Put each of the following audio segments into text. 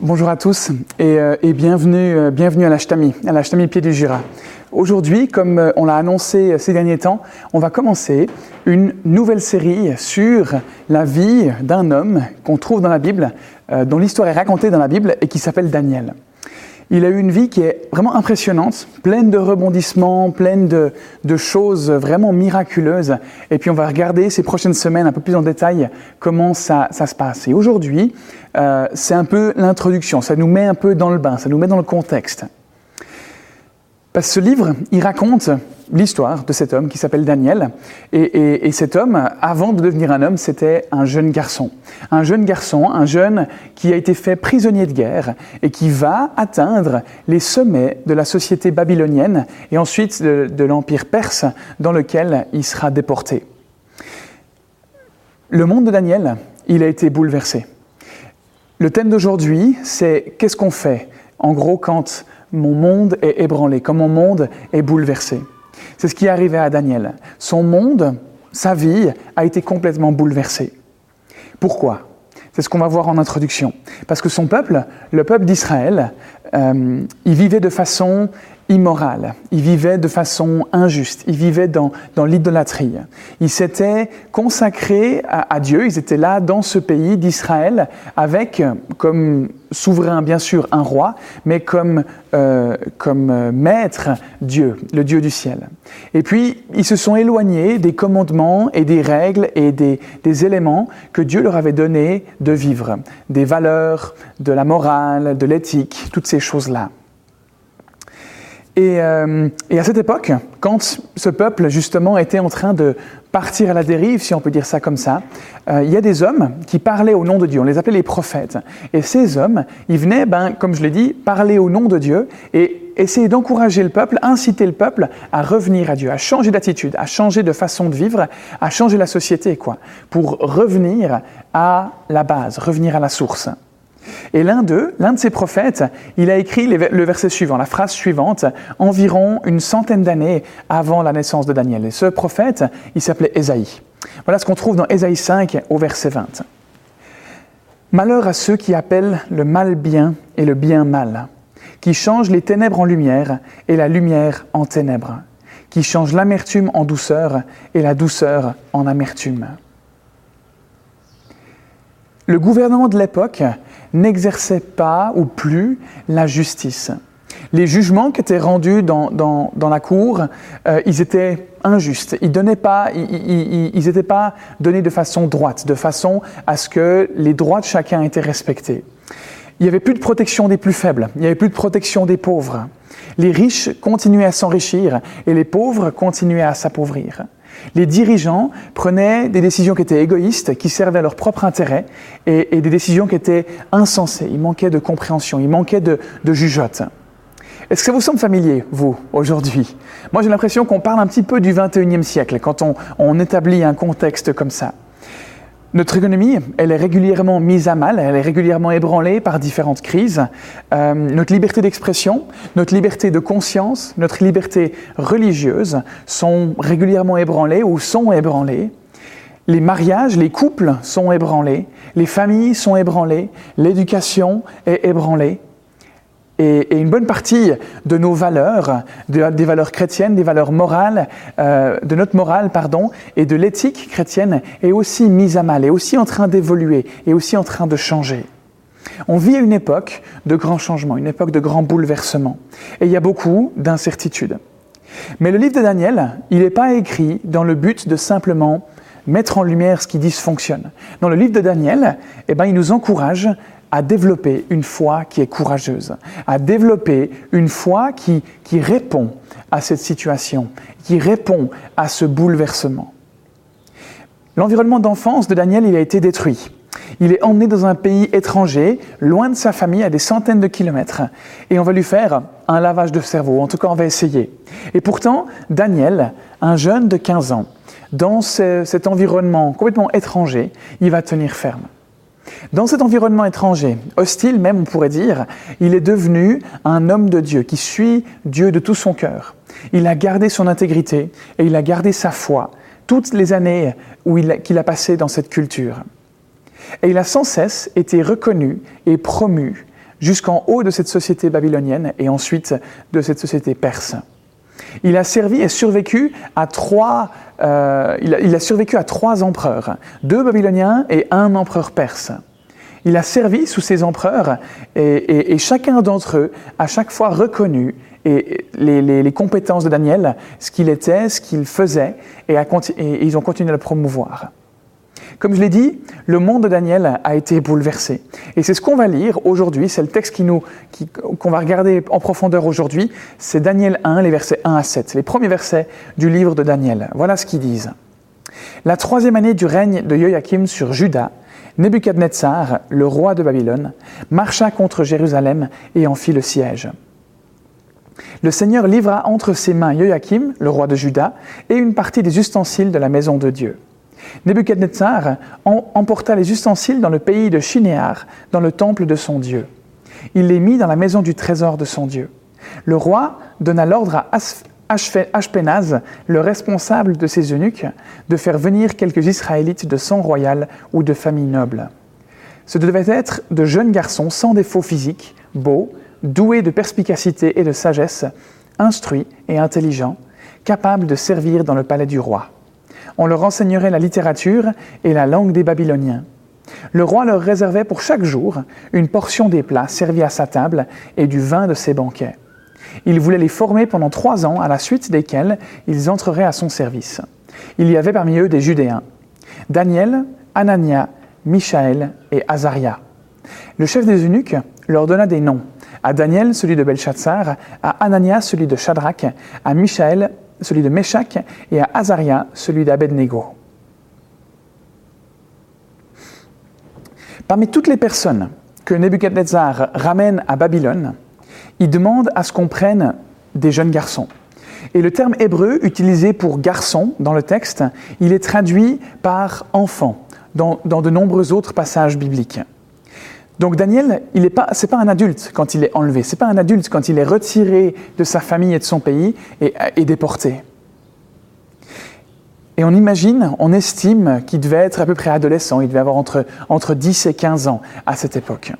Bonjour à tous et, euh, bienvenue, euh, bienvenue à l'Ashtami, à l'Ashtami Pied du Jura. Aujourd'hui, comme euh, on l'a annoncé ces derniers temps, on va commencer une nouvelle série sur la vie d'un homme qu'on trouve dans la Bible, dont l'histoire est racontée dans la Bible et qui s'appelle Daniel. Il a eu une vie qui est vraiment impressionnante, pleine de rebondissements, pleine de, de, choses vraiment miraculeuses. Et puis on va regarder ces prochaines semaines un peu plus en détail comment ça, ça se passe. Et aujourd'hui, euh, c'est un peu l'introduction, ça nous met un peu dans le bain, ça nous met dans le contexte. Que ce livre, il raconte l'histoire de cet homme qui s'appelle Daniel. Et, cet homme, avant de devenir un homme, c'était un jeune garçon. Un jeune garçon, un jeune qui a été fait prisonnier de guerre et qui va atteindre les sommets de la société babylonienne et ensuite de, l'empire perse dans lequel il sera déporté. Le monde de Daniel, il a été bouleversé. Le thème d'aujourd'hui, c'est qu'est-ce qu'on fait en gros quand mon monde est ébranlé, quand mon monde est bouleversé. C'est ce qui est à Daniel. Son monde, sa vie, a été complètement bouleversée. Pourquoi? C'est ce qu'on va voir en introduction. Parce que son peuple, le peuple d'Israël, euh, il vivait de façon immoral, il vivait de façon injuste, il vivait dans, dans l'idolâtrie. Ils s'étaient consacrés à, Dieu, ils étaient là dans ce pays d'Israël avec comme souverain bien sûr un roi, mais comme, euh, comme euh, maître Dieu, le Dieu du ciel. Et puis ils se sont éloignés des commandements et des règles et des, des éléments que Dieu leur avait donné de vivre, des valeurs, de la morale, de l'éthique, toutes ces choses-là. Euh, et, à cette époque, quand ce peuple justement était en train de partir à la dérive, si on peut dire ça comme ça, euh, il y a des hommes qui parlaient au nom de Dieu. On les appelait les prophètes. Et ces hommes, ils venaient, ben, comme je l'ai dit, parler au nom de Dieu et essayer d'encourager le peuple, inciter le peuple à revenir à Dieu, à changer d'attitude, à changer de façon de vivre, à changer la société, quoi, pour revenir à la base, revenir à la source. Et l'un d'eux, l'un de ces prophètes, il a écrit le verset suivant, la phrase suivante, environ une centaine d'années avant la naissance de Daniel. Et ce prophète, il s'appelait Ésaïe. Voilà ce qu'on trouve dans Ésaïe 5 au verset 20. Malheur à ceux qui appellent le mal bien et le bien mal, qui changent les ténèbres en lumière et la lumière en ténèbres, qui changent l'amertume en douceur et la douceur en amertume. Le gouvernement de l'époque n'exerçait pas ou plus la justice. Les jugements qui étaient rendus dans, dans, la cour, euh, ils étaient injustes. Ils n'étaient pas, ils, pas donnés de façon droite, de façon à ce que les droits de chacun étaient respectés. Il n'y avait plus de protection des plus faibles, il n'y avait plus de protection des pauvres. Les riches continuaient à s'enrichir et les pauvres continuaient à s'appauvrir. Les dirigeants prenaient des décisions qui étaient égoïstes, qui servaient à leur propre intérêt, et, des décisions qui étaient insensées. Il manquait de compréhension, il manquait de, de jugeote. Est-ce que ça vous semble familier, vous, aujourd'hui? Moi, j'ai l'impression qu'on parle un petit peu du 21e siècle quand on établit un contexte comme ça. Notre économie, elle est régulièrement mise à mal, elle est régulièrement ébranlée par différentes crises. Euh, notre liberté d'expression, notre liberté de conscience, notre liberté religieuse sont régulièrement ébranlées ou sont ébranlées. Les mariages, les couples sont ébranlés, les familles sont ébranlées, l'éducation est ébranlée. Et, une bonne partie de nos valeurs, des valeurs chrétiennes, des valeurs morales, euh, de notre morale, pardon, et de l'éthique chrétienne est aussi mise à mal, est aussi en train d'évoluer, est aussi en train de changer. On vit une époque de grands changements, une époque de grands bouleversements. Et il y a beaucoup d'incertitudes. Mais le livre de Daniel, il n'est pas écrit dans le but de simplement mettre en lumière ce qui dysfonctionne. Dans le livre de Daniel, eh ben, il nous encourage à développer une foi qui est courageuse, à développer une foi qui, qui répond à cette situation, qui répond à ce bouleversement. L'environnement d'enfance de Daniel, il a été détruit. Il est emmené dans un pays étranger, loin de sa famille, à des centaines de kilomètres, et on va lui faire un lavage de cerveau, en tout cas on va essayer. Et pourtant, Daniel, un jeune de 15 ans, dans cet environnement complètement étranger, il va tenir ferme. Dans cet environnement étranger, hostile même on pourrait dire, il est devenu un homme de Dieu qui suit Dieu de tout son cœur. Il a gardé son intégrité et il a gardé sa foi toutes les années qu'il a passées dans cette culture. Et il a sans cesse été reconnu et promu jusqu'en haut de cette société babylonienne et ensuite de cette société perse. Il a servi et survécu à trois, euh, il, a, survécu à trois empereurs, deux babyloniens et un empereur perse. Il a servi sous ces empereurs et, chacun d'entre eux a chaque fois reconnu les, compétences de Daniel, ce qu'il était, ce qu'il faisait, et, et ils ont continué à le promouvoir. Comme je l'ai dit, le monde de Daniel a été bouleversé. Et c'est ce qu'on va lire aujourd'hui, c'est le texte qu'on va regarder en profondeur aujourd'hui, c'est Daniel 1, les versets 1 à 7, les premiers versets du livre de Daniel. Voilà ce qu'ils disent. La troisième année du règne de Joachim sur Juda, Nebuchadnezzar, le roi de Babylone, marcha contre Jérusalem et en fit le siège. Le Seigneur livra entre ses mains Joachim, le roi de Juda, et une partie des ustensiles de la maison de Dieu. Nebuchadnezzar emporta les ustensiles dans le pays de Shinéar, dans le temple de son Dieu. Il les mit dans la maison du trésor de son Dieu. Le roi donna l'ordre à Ashpenaz, le responsable de ses eunuques, de faire venir quelques Israélites de sang royal ou de famille noble. Ce devaient être de jeunes garçons sans défaut physique, beaux, doués de perspicacité et de sagesse, instruits et intelligents, capables de servir dans le palais du roi on leur enseignerait la littérature et la langue des Babyloniens. Le roi leur réservait pour chaque jour une portion des plats servis à sa table et du vin de ses banquets. Il voulait les former pendant trois ans, à la suite desquels ils entreraient à son service. Il y avait parmi eux des Judéens Daniel, Anania, Michaël et Azaria. Le chef des eunuques leur donna des noms. À Daniel, celui de Belshazzar, à Anania, celui de Shadrach, à Michaël, celui de Meshach, et à Azaria, celui d'Abednego. Parmi toutes les personnes que Nebuchadnezzar ramène à Babylone, il demande à ce qu'on prenne des jeunes garçons. Et le terme hébreu utilisé pour garçon dans le texte, il est traduit par enfant dans, dans de nombreux autres passages bibliques. Donc Daniel, il n'est pas, c'est pas un adulte quand il est enlevé, c'est pas un adulte quand il est retiré de sa famille et de son pays et, déporté. Et on imagine, on estime qu'il devait être à peu près adolescent, il devait avoir entre, entre 10 et 15 ans à cette époque.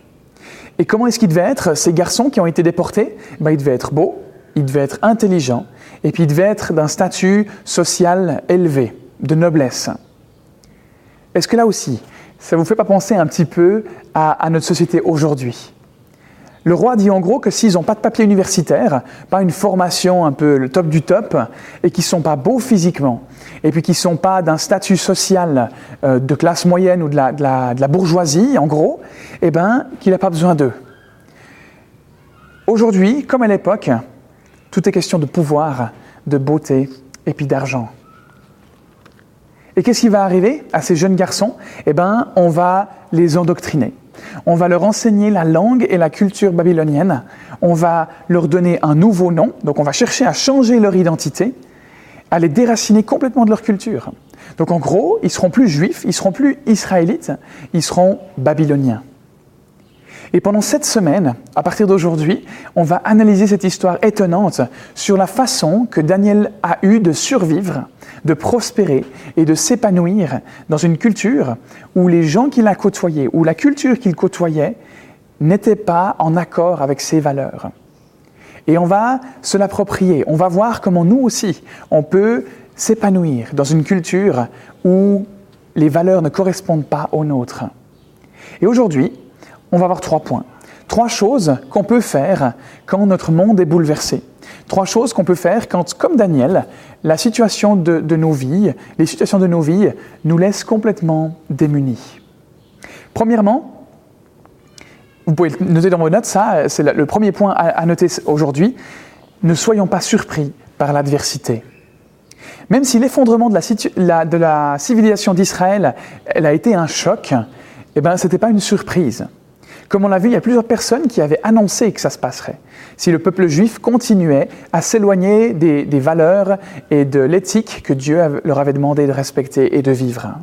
Et comment est-ce qu'il devait être? Ces garçons qui ont été déportés, ben, il devait être beau, il devait être intelligent, et puis il devait être d'un statut social élevé, de noblesse. Est-ce que là aussi, ça ne vous fait pas penser un petit peu à, notre société aujourd'hui? Le roi dit en gros que s'ils n'ont pas de papier universitaire, pas une formation un peu le top du top, et qu'ils ne sont pas beaux physiquement, et puis qu'ils ne sont pas d'un statut social euh, de classe moyenne ou de la, bourgeoisie, en gros, eh ben, qu'il n'a pas besoin d'eux. Aujourd'hui, comme à l'époque, tout est question de pouvoir, de beauté et puis d'argent. Et qu'est-ce qui va arriver à ces jeunes garçons? Eh bien, on va les endoctriner. On va leur enseigner la langue et la culture babylonienne. On va leur donner un nouveau nom. Donc, on va chercher à changer leur identité, à les déraciner complètement de leur culture. Donc, en gros, ils seront plus juifs, ils seront plus israélites, ils seront babyloniens. Et pendant cette semaine, à partir d'aujourd'hui, on va analyser cette histoire étonnante sur la façon que Daniel a eu de survivre, de prospérer et de s'épanouir dans une culture où les gens qu'il a côtoyés, où la culture qu'il côtoyait, n'était pas en accord avec ses valeurs. Et on va se l'approprier, on va voir comment nous aussi, on peut s'épanouir dans une culture où les valeurs ne correspondent pas aux nôtres. Et aujourd'hui, on va voir trois points. Trois choses qu'on peut faire quand notre monde est bouleversé. Trois choses qu'on peut faire quand, comme Daniel, la situation de, nos vies, les situations de nos vies nous laissent complètement démunis. Premièrement, vous pouvez noter dans vos notes, ça, c'est le premier point à, noter aujourd'hui, ne soyons pas surpris par l'adversité. Même si l'effondrement de la, civilisation d'Israël a été un choc, eh ben, ce n'était pas une surprise. Comme on l'a vu, il y a plusieurs personnes qui avaient annoncé que ça se passerait. Si le peuple juif continuait à s'éloigner des, valeurs et de l'éthique que Dieu leur avait demandé de respecter et de vivre.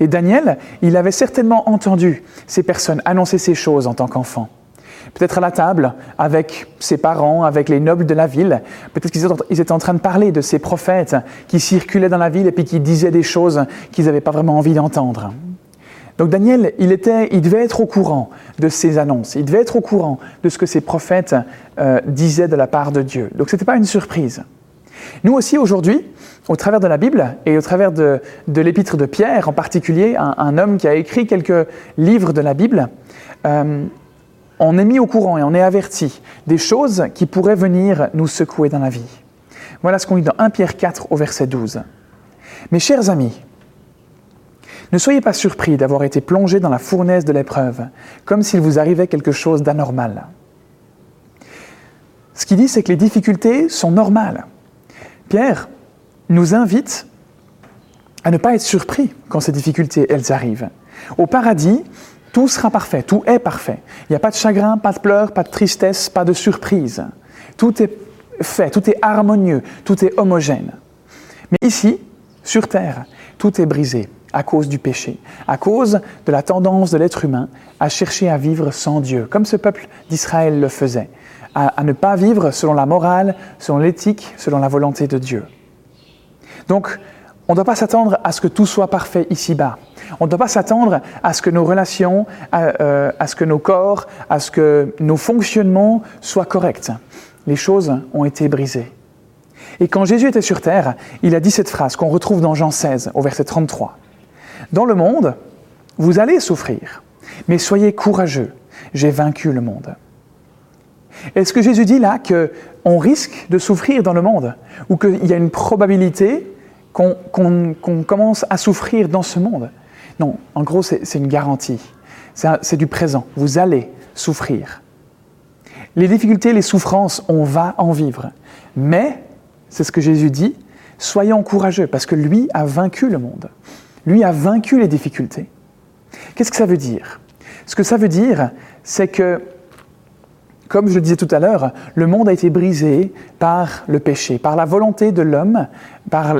Et Daniel, il avait certainement entendu ces personnes annoncer ces choses en tant qu'enfant. Peut-être à la table, avec ses parents, avec les nobles de la ville. Peut-être qu'ils étaient en train de parler de ces prophètes qui circulaient dans la ville et puis qui disaient des choses qu'ils n'avaient pas vraiment envie d'entendre. Donc Daniel, il, était, il devait être au courant de ces annonces, il devait être au courant de ce que ces prophètes euh, disaient de la part de Dieu. Donc ce n'était pas une surprise. Nous aussi, aujourd'hui, au travers de la Bible et au travers de, l'épître de Pierre en particulier, un, homme qui a écrit quelques livres de la Bible, euh, on est mis au courant et on est averti des choses qui pourraient venir nous secouer dans la vie. Voilà ce qu'on lit dans 1 Pierre 4 au verset 12. Mes chers amis, ne soyez pas surpris d'avoir été plongés dans la fournaise de l'épreuve, comme s'il vous arrivait quelque chose d'anormal. Ce qu'il dit, c'est que les difficultés sont normales. Pierre nous invite à ne pas être surpris quand ces difficultés, elles arrivent. Au paradis, tout sera parfait, tout est parfait. Il n'y a pas de chagrin, pas de pleurs, pas de tristesse, pas de surprise. Tout est fait, tout est harmonieux, tout est homogène. Mais ici, sur Terre, tout est brisé à cause du péché, à cause de la tendance de l'être humain à chercher à vivre sans Dieu, comme ce peuple d'Israël le faisait, à, ne pas vivre selon la morale, selon l'éthique, selon la volonté de Dieu. Donc, on ne doit pas s'attendre à ce que tout soit parfait ici-bas. On ne doit pas s'attendre à ce que nos relations, euh, à, ce que nos corps, à ce que nos fonctionnements soient corrects. Les choses ont été brisées. Et quand Jésus était sur terre, il a dit cette phrase qu'on retrouve dans Jean 16 au verset 33. Dans le monde, vous allez souffrir, mais soyez courageux, j'ai vaincu le monde. Est-ce que Jésus dit là qu'on risque de souffrir dans le monde ou qu'il y a une probabilité qu'on commence à souffrir dans ce monde? Non, en gros, c'est une garantie. C'est du présent. Vous allez souffrir. Les difficultés, les souffrances, on va en vivre. Mais, c'est ce que Jésus dit, soyons courageux parce que lui a vaincu le monde. Lui a vaincu les difficultés. Qu'est-ce que ça veut dire? Ce que ça veut dire, c'est que comme je le disais tout à l'heure, le monde a été brisé par le péché, par la volonté de l'homme, par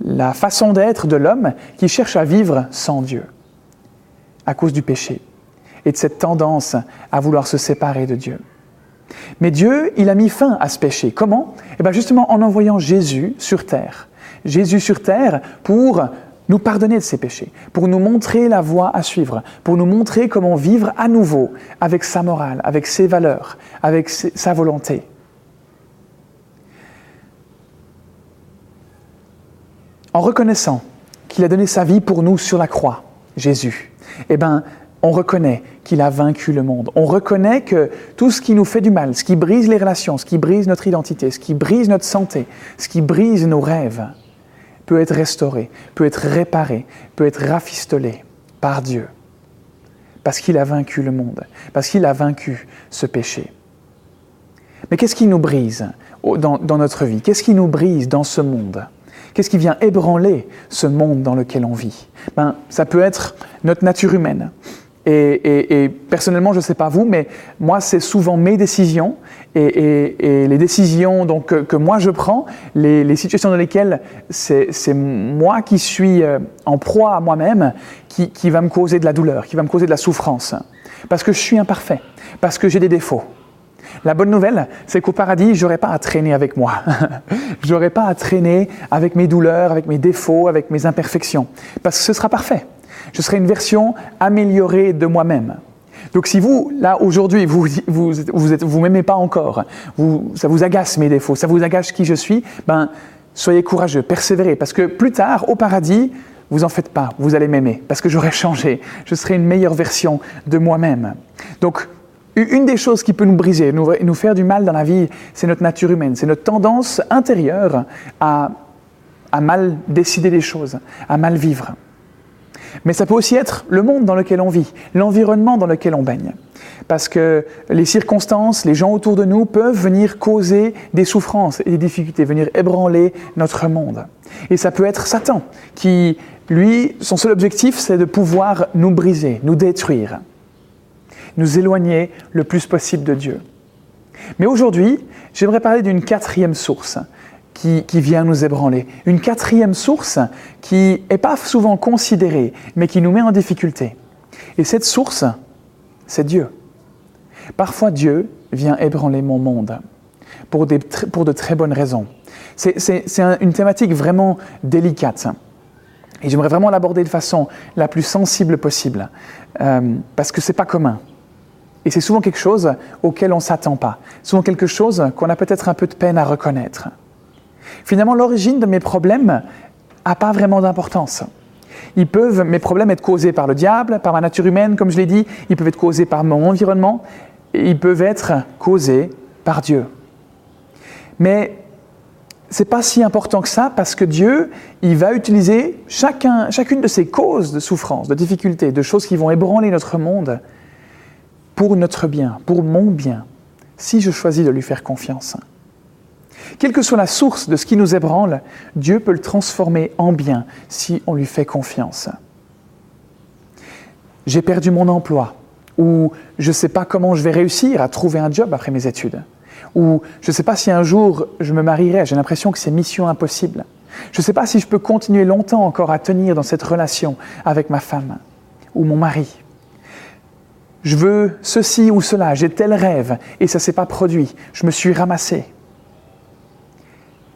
la façon d'être de l'homme qui cherche à vivre sans Dieu, à cause du péché et de cette tendance à vouloir se séparer de Dieu. Mais Dieu, il a mis fin à ce péché. Comment? Eh bien justement en envoyant Jésus sur terre. Jésus sur terre pour nous pardonner de ses péchés, pour nous montrer la voie à suivre, pour nous montrer comment vivre à nouveau avec sa morale, avec ses valeurs, avec sa volonté. En reconnaissant qu'il a donné sa vie pour nous sur la croix, Jésus, eh ben, on reconnaît qu'il a vaincu le monde. On reconnaît que tout ce qui nous fait du mal, ce qui brise les relations, ce qui brise notre identité, ce qui brise notre santé, ce qui brise nos rêves, peut être restauré, peut être réparé, peut être rafistolé par Dieu. Parce qu'il a vaincu le monde, parce qu'il a vaincu ce péché. Mais qu'est-ce qui nous brise dans, notre vie? Qu'est-ce qui nous brise dans ce monde? Qu'est-ce qui vient ébranler ce monde dans lequel on vit? Ben, Ça peut être notre nature humaine. Et, personnellement, je ne sais pas vous, mais moi, c'est souvent mes décisions et, les décisions donc, que, moi je prends, les, situations dans lesquelles c'est moi qui suis euh, en proie à moi-même, qui, qui va me causer de la douleur, qui va me causer de la souffrance. Parce que je suis imparfait, parce que j'ai des défauts. La bonne nouvelle, c'est qu'au paradis, j'aurai pas à traîner avec moi. j'aurai pas à traîner avec mes douleurs, avec mes défauts, avec mes imperfections, parce que ce sera parfait. Je serai une version améliorée de moi-même. Donc si vous, là, aujourd'hui, vous vous, vous, m'aimez pas encore, vous, ça vous agace mes défauts, ça vous agace qui je suis, ben, soyez courageux, persévérez, parce que plus tard, au paradis, vous en faites pas, vous allez m'aimer, parce que j'aurai changé, je serai une meilleure version de moi-même. Donc, une des choses qui peut nous briser, nous, nous faire du mal dans la vie, c'est notre nature humaine, c'est notre tendance intérieure à, à mal décider des choses, à mal vivre. Mais ça peut aussi être le monde dans lequel on vit, l'environnement dans lequel on baigne. Parce que les circonstances, les gens autour de nous peuvent venir causer des souffrances et des difficultés, venir ébranler notre monde. Et ça peut être Satan, qui, lui, son seul objectif, c'est de pouvoir nous briser, nous détruire, nous éloigner le plus possible de Dieu. Mais aujourd'hui, j'aimerais parler d'une quatrième source qui, vient nous ébranler. Une quatrième source qui n'est pas souvent considérée, mais qui nous met en difficulté. Et cette source, c'est Dieu. Parfois Dieu vient ébranler mon monde pour, de très bonnes raisons. C'est une thématique vraiment délicate. Et j'aimerais vraiment l'aborder de façon la plus sensible possible, euh, parce que ce n'est pas commun. Et c'est souvent quelque chose auquel on ne s'attend pas, souvent quelque chose qu'on a peut-être un peu de peine à reconnaître. Finalement, l'origine de mes problèmes n'a pas vraiment d'importance. Ils peuvent, mes problèmes, être causés par le diable, par ma nature humaine, comme je l'ai dit, ils peuvent être causés par mon environnement, et ils peuvent être causés par Dieu. Mais ce n'est pas si important que ça parce que Dieu, il va utiliser chacun, chacune de ces causes de souffrance, de difficultés, de choses qui vont ébranler notre monde pour notre bien, pour mon bien, si je choisis de lui faire confiance. Quelle que soit la source de ce qui nous ébranle, Dieu peut le transformer en bien si on lui fait confiance. J'ai perdu mon emploi, ou je ne sais pas comment je vais réussir à trouver un job après mes études, ou je ne sais pas si un jour je me marierai, j'ai l'impression que c'est mission impossible. Je ne sais pas si je peux continuer longtemps encore à tenir dans cette relation avec ma femme ou mon mari. Je veux ceci ou cela, j'ai tel rêve et ça ne s'est pas produit, je me suis ramassé.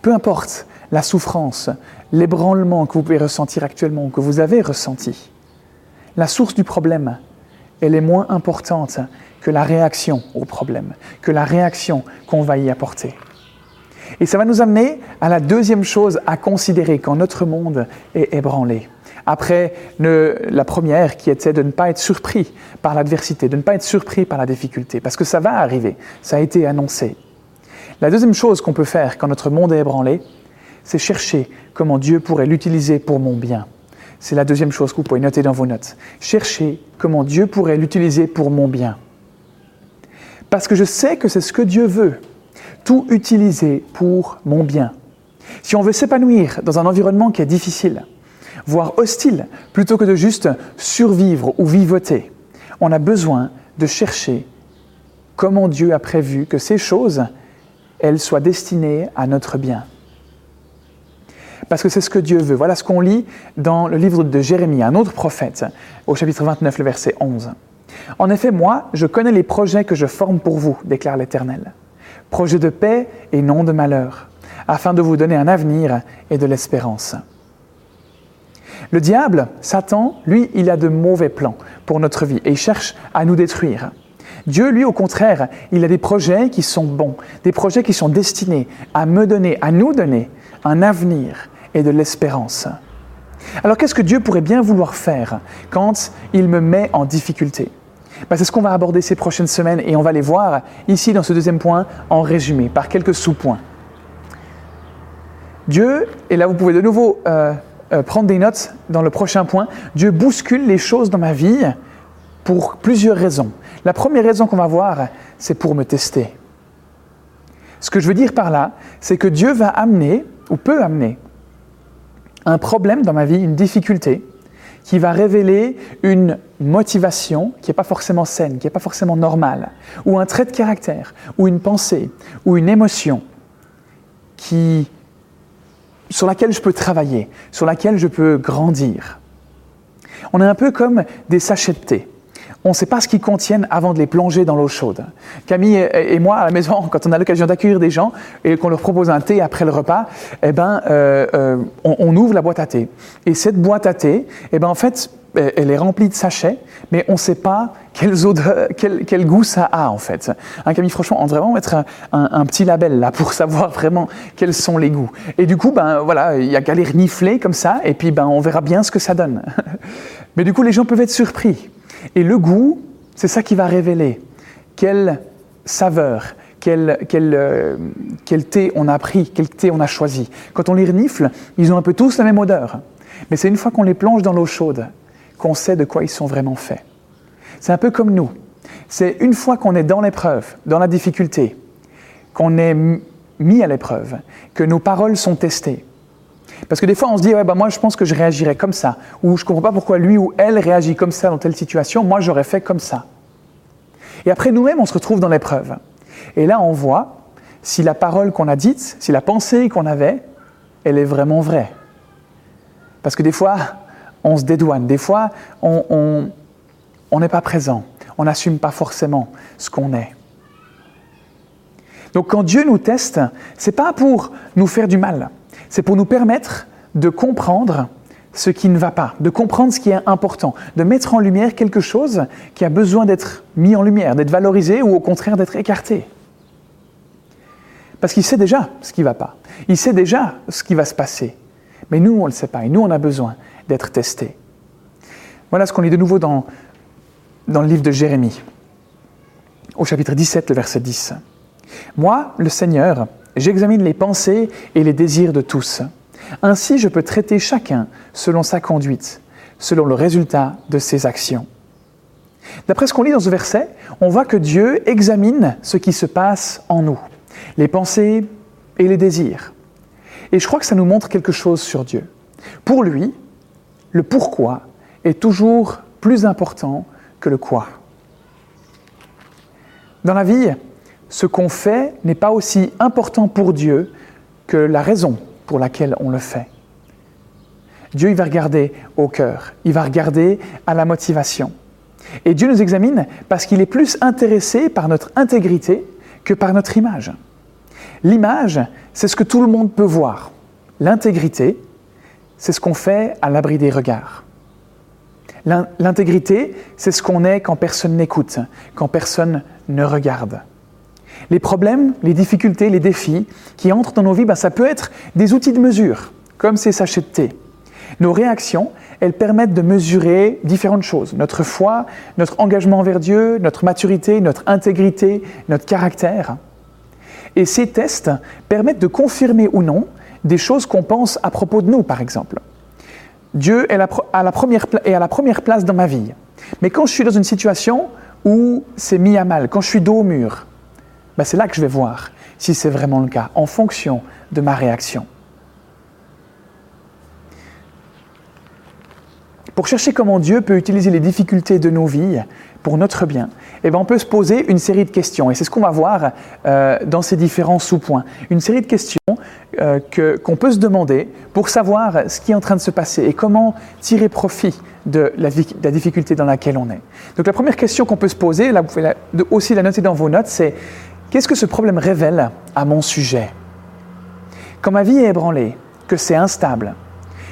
Peu importe la souffrance, l'ébranlement que vous pouvez ressentir actuellement ou que vous avez ressenti, la source du problème, elle est moins importante que la réaction au problème, que la réaction qu'on va y apporter. Et ça va nous amener à la deuxième chose à considérer quand notre monde est ébranlé. Après la première qui était de ne pas être surpris par l'adversité, de ne pas être surpris par la difficulté, parce que ça va arriver, ça a été annoncé. La deuxième chose qu'on peut faire quand notre monde est ébranlé, c'est chercher comment Dieu pourrait l'utiliser pour mon bien. C'est la deuxième chose que vous pouvez noter dans vos notes. Chercher comment Dieu pourrait l'utiliser pour mon bien. Parce que je sais que c'est ce que Dieu veut, tout utiliser pour mon bien. Si on veut s'épanouir dans un environnement qui est difficile, voire hostile, plutôt que de juste survivre ou vivoter, on a besoin de chercher comment Dieu a prévu que ces choses elle soit destinée à notre bien. Parce que c'est ce que Dieu veut. Voilà ce qu'on lit dans le livre de Jérémie, un autre prophète, au chapitre 29, le verset 11. En effet, moi, je connais les projets que je forme pour vous, déclare l'Éternel. Projets de paix et non de malheur, afin de vous donner un avenir et de l'espérance. Le diable, Satan, lui, il a de mauvais plans pour notre vie et il cherche à nous détruire. Dieu, lui, au contraire, il a des projets qui sont bons, des projets qui sont destinés à me donner, à nous donner un avenir et de l'espérance. Alors qu'est-ce que Dieu pourrait bien vouloir faire quand il me met en difficulté? Ben, C'est ce qu'on va aborder ces prochaines semaines et on va les voir ici dans ce deuxième point en résumé, par quelques sous-points. Dieu, et là vous pouvez de nouveau euh, euh, prendre des notes dans le prochain point, Dieu bouscule les choses dans ma vie pour plusieurs raisons. La première raison qu'on va voir, c'est pour me tester. Ce que je veux dire par là, c'est que Dieu va amener, ou peut amener, un problème dans ma vie, une difficulté, qui va révéler une motivation qui n'est pas forcément saine, qui n'est pas forcément normale, ou un trait de caractère, ou une pensée, ou une émotion qui, sur laquelle je peux travailler, sur laquelle je peux grandir. On est un peu comme des sachets de thé on ne sait pas ce qu'ils contiennent avant de les plonger dans l'eau chaude. Camille et moi, à la maison, quand on a l'occasion d'accueillir des gens et qu'on leur propose un thé après le repas, eh ben, euh, euh, on, ouvre la boîte à thé. Et cette boîte à thé, eh ben, en fait, elle est remplie de sachets, mais on ne sait pas quel, goût ça a en fait. Un Camille, franchement, on devrait vraiment mettre un, petit label là pour savoir vraiment quels sont les goûts. Et du coup, ben voilà, il y a qu'à les renifler comme ça, et puis ben on verra bien ce que ça donne. mais du coup, les gens peuvent être surpris. Et le goût, c'est ça qui va révéler quelle saveur, quel, euh, quel, thé on a pris, quel thé on a choisi. Quand on les renifle, ils ont un peu tous la même odeur. Mais c'est une fois qu'on les plonge dans l'eau chaude qu'on sait de quoi ils sont vraiment faits. C'est un peu comme nous. C'est une fois qu'on est dans l'épreuve, dans la difficulté, qu'on est mis à l'épreuve, que nos paroles sont testées, parce que des fois, on se dit, ouais, bah, moi, je pense que je réagirais comme ça. Ou je ne comprends pas pourquoi lui ou elle réagit comme ça dans telle situation. Moi, j'aurais fait comme ça. Et après, nous-mêmes, on se retrouve dans l'épreuve. Et là, on voit si la parole qu'on a dite, si la pensée qu'on avait, elle est vraiment vraie. Parce que des fois, on se dédouane. Des fois, on n'est pas présent. On n'assume pas forcément ce qu'on est. Donc quand Dieu nous teste, c'est pas pour nous faire du mal c'est pour nous permettre de comprendre ce qui ne va pas, de comprendre ce qui est important, de mettre en lumière quelque chose qui a besoin d'être mis en lumière, d'être valorisé ou au contraire d'être écarté. Parce qu'il sait déjà ce qui ne va pas, il sait déjà ce qui va se passer. Mais nous, on ne le sait pas, et nous, on a besoin d'être testés. Voilà ce qu'on lit de nouveau dans, dans le livre de Jérémie, au chapitre 17, le verset 10. Moi, le Seigneur, j'examine les pensées et les désirs de tous. Ainsi, je peux traiter chacun selon sa conduite, selon le résultat de ses actions. D'après ce qu'on lit dans ce verset, on voit que Dieu examine ce qui se passe en nous, les pensées et les désirs. Et je crois que ça nous montre quelque chose sur Dieu. Pour lui, le pourquoi est toujours plus important que le quoi. Dans la vie, ce qu'on fait n'est pas aussi important pour Dieu que la raison pour laquelle on le fait. Dieu, il va regarder au cœur, il va regarder à la motivation. Et Dieu nous examine parce qu'il est plus intéressé par notre intégrité que par notre image. L'image, c'est ce que tout le monde peut voir. L'intégrité, c'est ce qu'on fait à l'abri des regards. L'intégrité, c'est ce qu'on est quand personne n'écoute, quand personne ne regarde. Les problèmes, les difficultés, les défis qui entrent dans nos vies, ben, ça peut être des outils de mesure, comme ces sachets de thé. Nos réactions, elles permettent de mesurer différentes choses. Notre foi, notre engagement envers Dieu, notre maturité, notre intégrité, notre caractère. Et ces tests permettent de confirmer ou non des choses qu'on pense à propos de nous, par exemple. Dieu est, à la première, est à la première place dans ma vie. Mais quand je suis dans une situation où c'est mis à mal, quand je suis dos au mur, ben c'est là que je vais voir si c'est vraiment le cas, en fonction de ma réaction. Pour chercher comment Dieu peut utiliser les difficultés de nos vies pour notre bien, eh ben on peut se poser une série de questions. Et c'est ce qu'on va voir euh, dans ces différents sous-points. Une série de questions euh, qu'on peut se demander pour savoir ce qui est en train de se passer et comment tirer profit de la difficulté dans laquelle on est. Donc la première question qu'on peut se poser, là vous pouvez aussi la noter dans vos notes, c'est qu'est-ce que ce problème révèle à mon sujet? Quand ma vie est ébranlée, que c'est instable,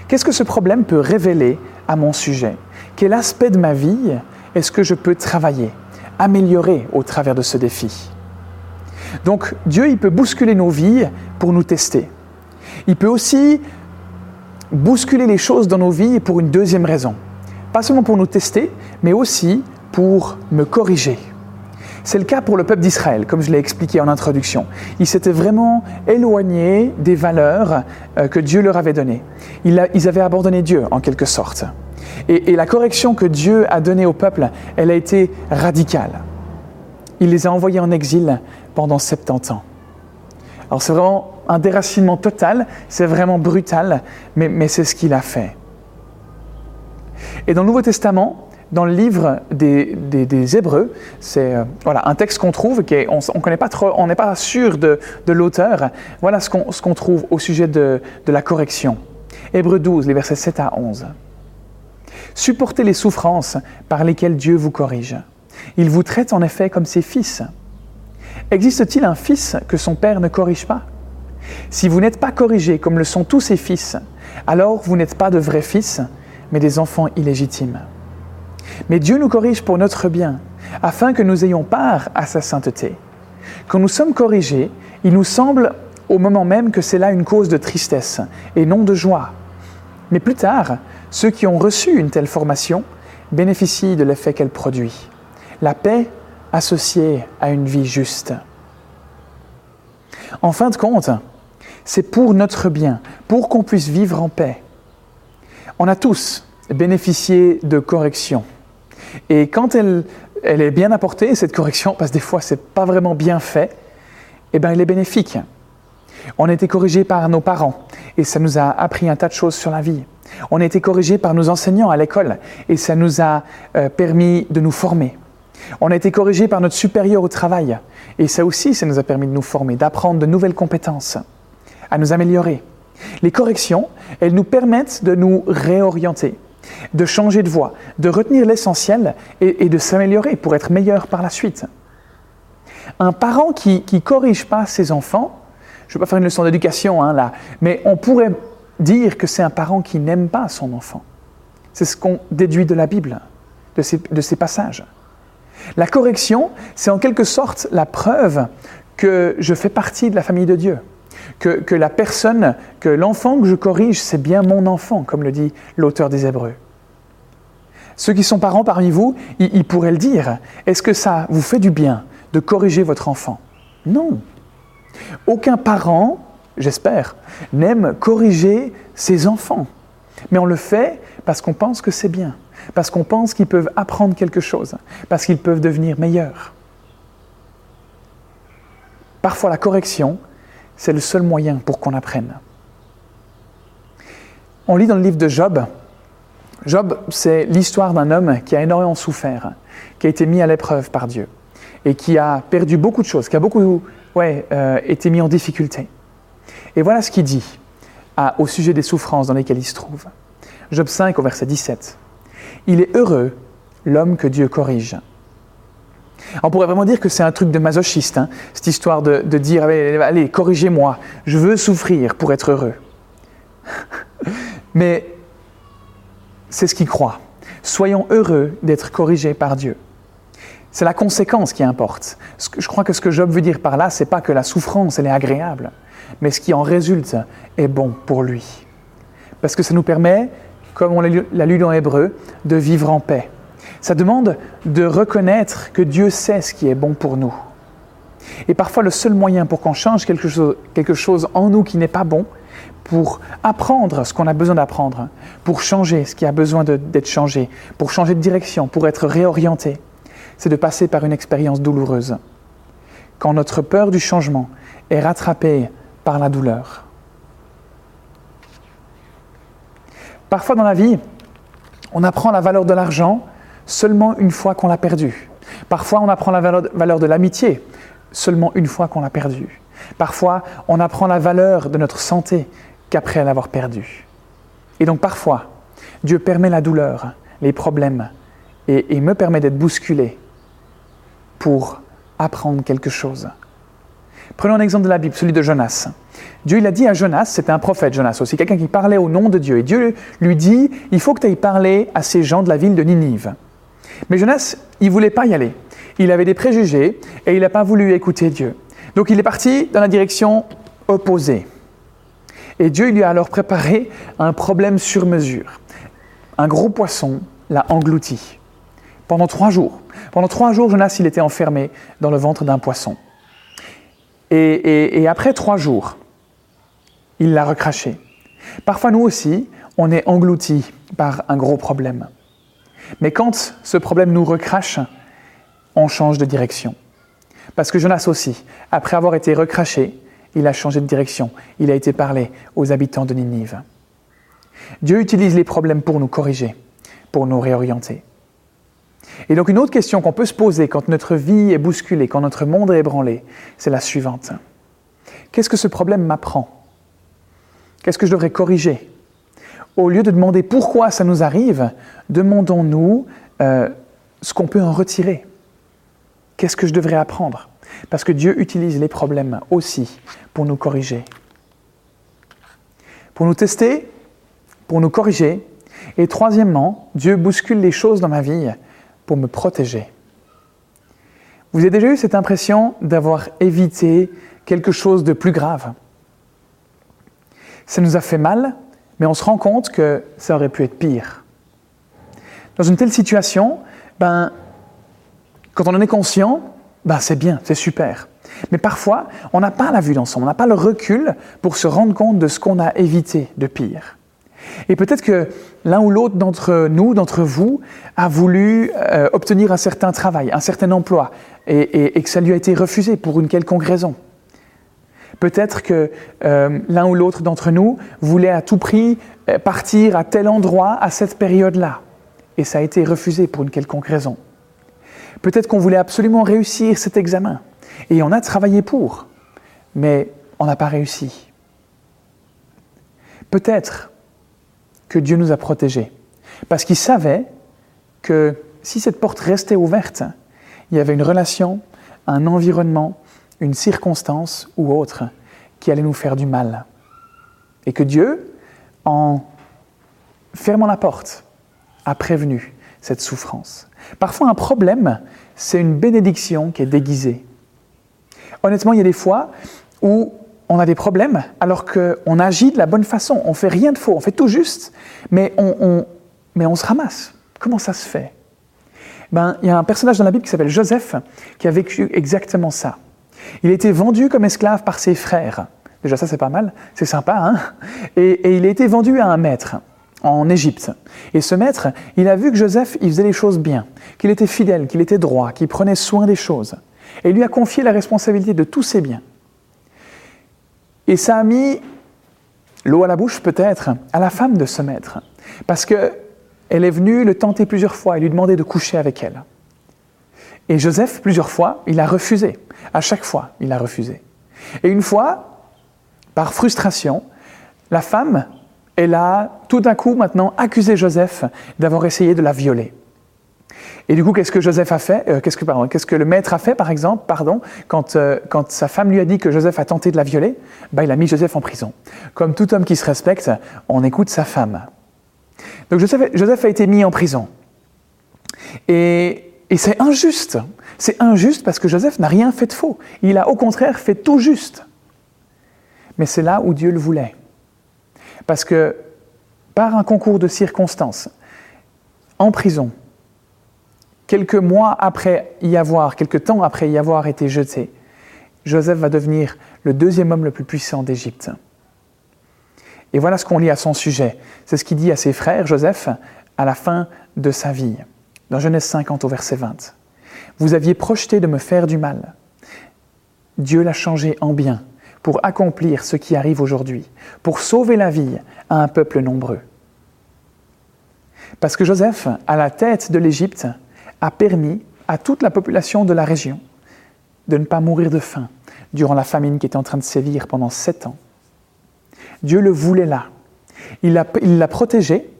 qu'est-ce que ce problème peut révéler à mon sujet? Quel aspect de ma vie est-ce que je peux travailler, améliorer au travers de ce défi? Donc Dieu, il peut bousculer nos vies pour nous tester. Il peut aussi bousculer les choses dans nos vies pour une deuxième raison. Pas seulement pour nous tester, mais aussi pour me corriger. C'est le cas pour le peuple d'Israël, comme je l'ai expliqué en introduction. Ils s'étaient vraiment éloignés des valeurs euh, que Dieu leur avait données. Ils avaient abandonné Dieu, en quelque sorte. Et, la correction que Dieu a donnée au peuple, elle a été radicale. Il les a envoyés en exil pendant 70 ans. Alors c'est vraiment un déracinement total, c'est vraiment brutal, mais, c'est ce qu'il a fait. Et dans le Nouveau Testament, dans le livre des, Hébreux, c'est euh, voilà, un texte qu'on trouve, qui on n'est connaît pas trop, on n'est pas sûr de, l'auteur. Voilà ce qu'on trouve au sujet de, de la correction. Hébreux 12, les versets 7 à 11. Supportez les souffrances par lesquelles Dieu vous corrige. Il vous traite en effet comme ses fils. Existe-t-il un fils que son père ne corrige pas? Si vous n'êtes pas corrigé comme le sont tous ses fils, alors vous n'êtes pas de vrais fils, mais des enfants illégitimes. Mais Dieu nous corrige pour notre bien, afin que nous ayons part à sa sainteté. Quand nous sommes corrigés, il nous semble au moment même que c'est là une cause de tristesse et non de joie. Mais plus tard, ceux qui ont reçu une telle formation bénéficient de l'effet qu'elle produit. La paix associée à une vie juste. En fin de compte, c'est pour notre bien, pour qu'on puisse vivre en paix. On a tous bénéficié de correction. Et quand elle, est bien apportée, cette correction, parce que des fois c'est pas vraiment bien fait, eh bien elle est bénéfique. On a été corrigé par nos parents et ça nous a appris un tas de choses sur la vie. On a été corrigé par nos enseignants à l'école et ça nous a euh, permis de nous former. On a été corrigé par notre supérieur au travail et ça aussi, ça nous a permis de nous former, d'apprendre de nouvelles compétences, à nous améliorer. Les corrections, elles nous permettent de nous réorienter, de changer de voie, de retenir l'essentiel et, de s'améliorer pour être meilleur par la suite. Un parent qui ne corrige pas ses enfants, je ne vais pas faire une leçon d'éducation hein, là, mais on pourrait dire que c'est un parent qui n'aime pas son enfant. C'est ce qu'on déduit de la Bible, de ces, de ces passages. La correction, c'est en quelque sorte la preuve que je fais partie de la famille de Dieu, que, la personne, que l'enfant que je corrige, c'est bien mon enfant, comme le dit l'auteur des Hébreux. Ceux qui sont parents parmi vous, ils pourraient le dire. Est-ce que ça vous fait du bien de corriger votre enfant? Non. Aucun parent, j'espère, n'aime corriger ses enfants. Mais on le fait parce qu'on pense que c'est bien, parce qu'on pense qu'ils peuvent apprendre quelque chose, parce qu'ils peuvent devenir meilleurs. Parfois la correction, c'est le seul moyen pour qu'on apprenne. On lit dans le livre de Job, Job, c'est l'histoire d'un homme qui a énormément souffert, qui a été mis à l'épreuve par Dieu et qui a perdu beaucoup de choses, qui a beaucoup ouais, euh, été mis en difficulté. Et voilà ce qu'il dit au sujet des souffrances dans lesquelles il se trouve. Job 5 au verset 17. Il est heureux l'homme que Dieu corrige. On pourrait vraiment dire que c'est un truc de masochiste, hein, cette histoire de, dire allez, allez corrigez-moi, je veux souffrir pour être heureux. Mais c'est ce qu'il croit. Soyons heureux d'être corrigés par Dieu. C'est la conséquence qui importe. Je crois que ce que Job veut dire par là, c'est pas que la souffrance, elle est agréable, mais ce qui en résulte est bon pour lui. Parce que ça nous permet, comme on l'a lu dans Hébreu, de vivre en paix. Ça demande de reconnaître que Dieu sait ce qui est bon pour nous. Et parfois, le seul moyen pour qu'on change quelque chose, quelque chose en nous qui n'est pas bon, pour apprendre ce qu'on a besoin d'apprendre, pour changer ce qui a besoin d'être changé, pour changer de direction, pour être réorienté, c'est de passer par une expérience douloureuse. Quand notre peur du changement est rattrapée par la douleur. Parfois dans la vie, on apprend la valeur de l'argent seulement une fois qu'on l'a perdu. Parfois, on apprend la valeur de l'amitié seulement une fois qu'on l'a perdu. Parfois, on apprend la valeur de notre santé qu'après l'avoir perdue. Et donc parfois, Dieu permet la douleur, les problèmes, et, et me permet d'être bousculé pour apprendre quelque chose. Prenons un exemple de la Bible, celui de Jonas. Dieu il a dit à Jonas, c'était un prophète Jonas aussi, quelqu'un qui parlait au nom de Dieu. Et Dieu lui dit, il faut que tu ailles parler à ces gens de la ville de Ninive. Mais Jonas, il voulait pas y aller. Il avait des préjugés et il n'a pas voulu écouter Dieu. Donc il est parti dans la direction opposée. Et Dieu lui a alors préparé un problème sur mesure. Un gros poisson l'a englouti. Pendant trois jours. Pendant trois jours, Jonas, il était enfermé dans le ventre d'un poisson. Et, et, et, après trois jours, il l'a recraché. Parfois, nous aussi, on est englouti par un gros problème. Mais quand ce problème nous recrache, on change de direction. Parce que Jonas aussi, après avoir été recraché, il a changé de direction. Il a été parlé aux habitants de Ninive. Dieu utilise les problèmes pour nous corriger, pour nous réorienter. Et donc une autre question qu'on peut se poser quand notre vie est bousculée, quand notre monde est ébranlé, c'est la suivante. Qu'est-ce que ce problème m'apprend? Qu'est-ce que je devrais corriger? Au lieu de demander pourquoi ça nous arrive, demandons-nous euh, ce qu'on peut en retirer. Qu'est-ce que je devrais apprendre? Parce que Dieu utilise les problèmes aussi pour nous corriger. Pour nous tester, pour nous corriger. Et troisièmement, Dieu bouscule les choses dans ma vie pour me protéger. Vous avez déjà eu cette impression d'avoir évité quelque chose de plus grave? Ça nous a fait mal, mais on se rend compte que ça aurait pu être pire. Dans une telle situation, ben, quand on en est conscient, ben, c'est bien, c'est super. Mais parfois, on n'a pas la vue d'ensemble, on n'a pas le recul pour se rendre compte de ce qu'on a évité de pire. Et peut-être que l'un ou l'autre d'entre nous, d'entre vous, a voulu euh, obtenir un certain travail, un certain emploi, et, que ça lui a été refusé pour une quelconque raison. Peut-être que euh, l'un ou l'autre d'entre nous voulait à tout prix euh, partir à tel endroit à cette période-là, et ça a été refusé pour une quelconque raison. Peut-être qu'on voulait absolument réussir cet examen, et on a travaillé pour, mais on n'a pas réussi. Peut-être que Dieu nous a protégés. Parce qu'il savait que si cette porte restait ouverte, il y avait une relation, un environnement, une circonstance ou autre qui allait nous faire du mal. Et que Dieu en fermant la porte, a prévenu cette souffrance. Parfois, un problème, c'est une bénédiction qui est déguisée. Honnêtement, il y a des fois où on a des problèmes alors qu'on agit de la bonne façon, on fait rien de faux, on fait tout juste, mais on, mais on se ramasse. Comment ça se fait? Ben, Il y a un personnage dans la Bible qui s'appelle Joseph qui a vécu exactement ça. Il a été vendu comme esclave par ses frères. Déjà ça c'est pas mal, c'est sympa, hein et, il a été vendu à un maître en Égypte. Et ce maître, il a vu que Joseph, il faisait les choses bien, qu'il était fidèle, qu'il était droit, qu'il prenait soin des choses. Et il lui a confié la responsabilité de tous ses biens. Et ça a mis l'eau à la bouche peut-être à la femme de ce maître, parce qu'elle est venue le tenter plusieurs fois et lui demander de coucher avec elle. Et Joseph, plusieurs fois, il a refusé. À chaque fois, il a refusé. Et une fois, par frustration, la femme, elle a tout d'un coup maintenant accusé Joseph d'avoir essayé de la violer. Et du coup, qu'est-ce que Joseph a fait euh, Qu'est-ce que, le maître a fait, par exemple, pardon, quand, euh, quand sa femme lui a dit que Joseph a tenté de la violer? Bah, Il a mis Joseph en prison. Comme tout homme qui se respecte, on écoute sa femme. Donc Joseph, Joseph a été mis en prison. Et, et c'est injuste. C'est injuste parce que Joseph n'a rien fait de faux. Il a au contraire fait tout juste. Mais c'est là où Dieu le voulait. Parce que par un concours de circonstances, en prison, quelques mois après y avoir, quelques temps après y avoir été jeté, Joseph va devenir le deuxième homme le plus puissant d'Égypte. Et voilà ce qu'on lit à son sujet. C'est ce qu'il dit à ses frères, Joseph, à la fin de sa vie, dans Genèse 50 au verset 20. Vous aviez projeté de me faire du mal. Dieu l'a changé en bien pour accomplir ce qui arrive aujourd'hui, pour sauver la vie à un peuple nombreux. Parce que Joseph, à la tête de l'Égypte, a permis à toute la population de la région de ne pas mourir de faim durant la famine qui était en train de sévir pendant sept ans. Dieu le voulait là. Il l'a protégé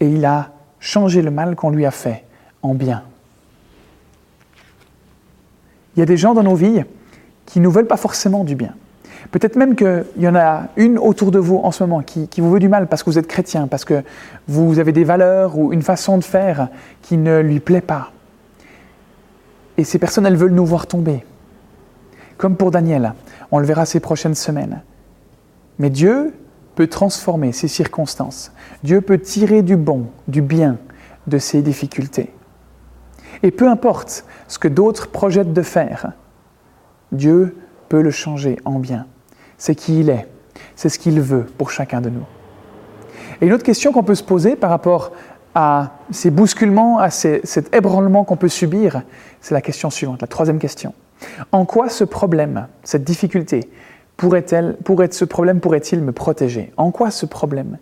et il a changé le mal qu'on lui a fait en bien. Il y a des gens dans nos vies qui ne nous veulent pas forcément du bien. Peut-être même qu'il y en a une autour de vous en ce moment qui, vous veut du mal parce que vous êtes chrétien, parce que vous avez des valeurs ou une façon de faire qui ne lui plaît pas. Et ces personnes, elles veulent nous voir tomber. Comme pour Daniel, on le verra ces prochaines semaines. Mais Dieu peut transformer ces circonstances. Dieu peut tirer du bon, du bien de ces difficultés. Et peu importe ce que d'autres projettent de faire, Dieu peut le changer en bien c'est qui il est, c'est ce qu'il veut pour chacun de nous. Et une autre question qu'on peut se poser par rapport à ces bousculements, à cet ébranlement qu'on peut subir, c'est la question suivante, la troisième question. En quoi ce problème, cette difficulté, pourrait-elle, pourrait, ce problème pourrait-il me protéger? En quoi ce problème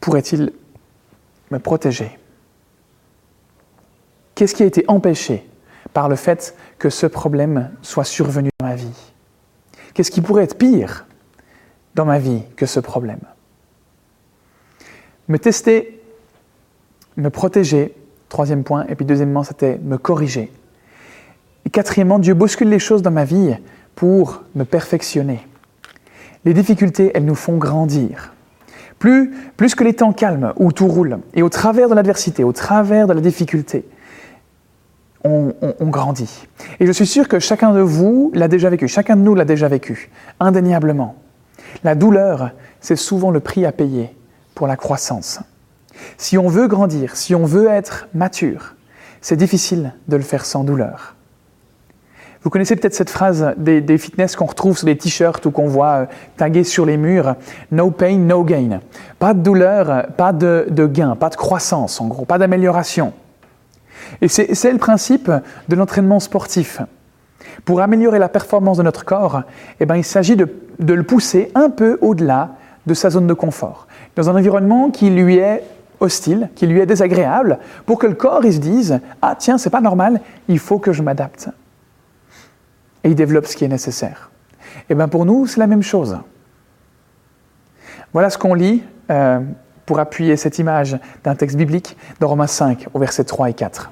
pourrait-il me protéger? Qu'est-ce qui a été empêché par le fait que ce problème soit survenu dans ma vie? Qu'est-ce qui pourrait être pire dans ma vie que ce problème? Me tester, me protéger, troisième point, et puis deuxièmement, c'était me corriger. Quatrièmement, Dieu bouscule les choses dans ma vie pour me perfectionner. Les difficultés, elles nous font grandir. Plus, plus que les temps calmes où tout roule, et au travers de l'adversité, au travers de la difficulté, on, grandit. Et je suis sûr que chacun de vous l'a déjà vécu, chacun de nous l'a déjà vécu, indéniablement. La douleur, c'est souvent le prix à payer pour la croissance. Si on veut grandir, si on veut être mature, c'est difficile de le faire sans douleur. Vous connaissez peut-être cette phrase des, fitness qu'on retrouve sur des t-shirts ou qu'on voit euh, tagués sur les murs No pain, no gain. Pas de douleur, pas de gain, pas de croissance en gros, pas d'amélioration. Et c'est le principe de l'entraînement sportif. Pour améliorer la performance de notre corps, eh ben, il s'agit de, le pousser un peu au-delà de sa zone de confort, dans un environnement qui lui est hostile, qui lui est désagréable, pour que le corps il se dise Ah, tiens, c'est pas normal, il faut que je m'adapte. Et il développe ce qui est nécessaire. Et eh bien pour nous, c'est la même chose. Voilà ce qu'on lit euh, pour appuyer cette image d'un texte biblique dans Romains 5 au verset 3 et 4.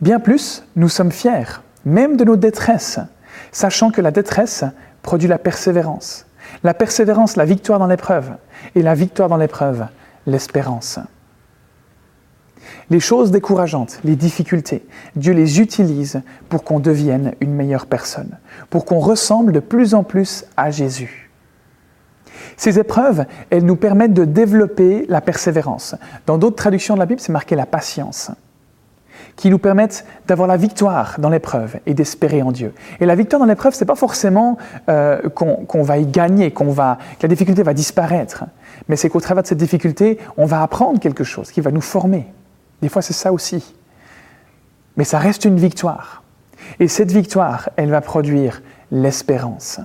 Bien plus, nous sommes fiers, même de nos détresses, sachant que la détresse produit la persévérance, La persévérance, la victoire dans l'épreuve. Et la victoire dans l'épreuve, l'espérance. Les choses décourageantes, les difficultés, Dieu les utilise pour qu'on devienne une meilleure personne, pour qu'on ressemble de plus en plus à Jésus. Ces épreuves, elles nous permettent de développer la persévérance. Dans d'autres traductions de la Bible, c'est marqué la patience, qui nous permettent d'avoir la victoire dans l'épreuve et d'espérer en Dieu. Et la victoire dans l'épreuve, ce n'est pas forcément euh, qu'on va y gagner, qu'on va, que la difficulté va disparaître, mais c'est qu'au travers de cette difficulté, on va apprendre quelque chose qui va nous former. Des fois, c'est ça aussi. Mais ça reste une victoire. Et cette victoire, elle va produire l'espérance.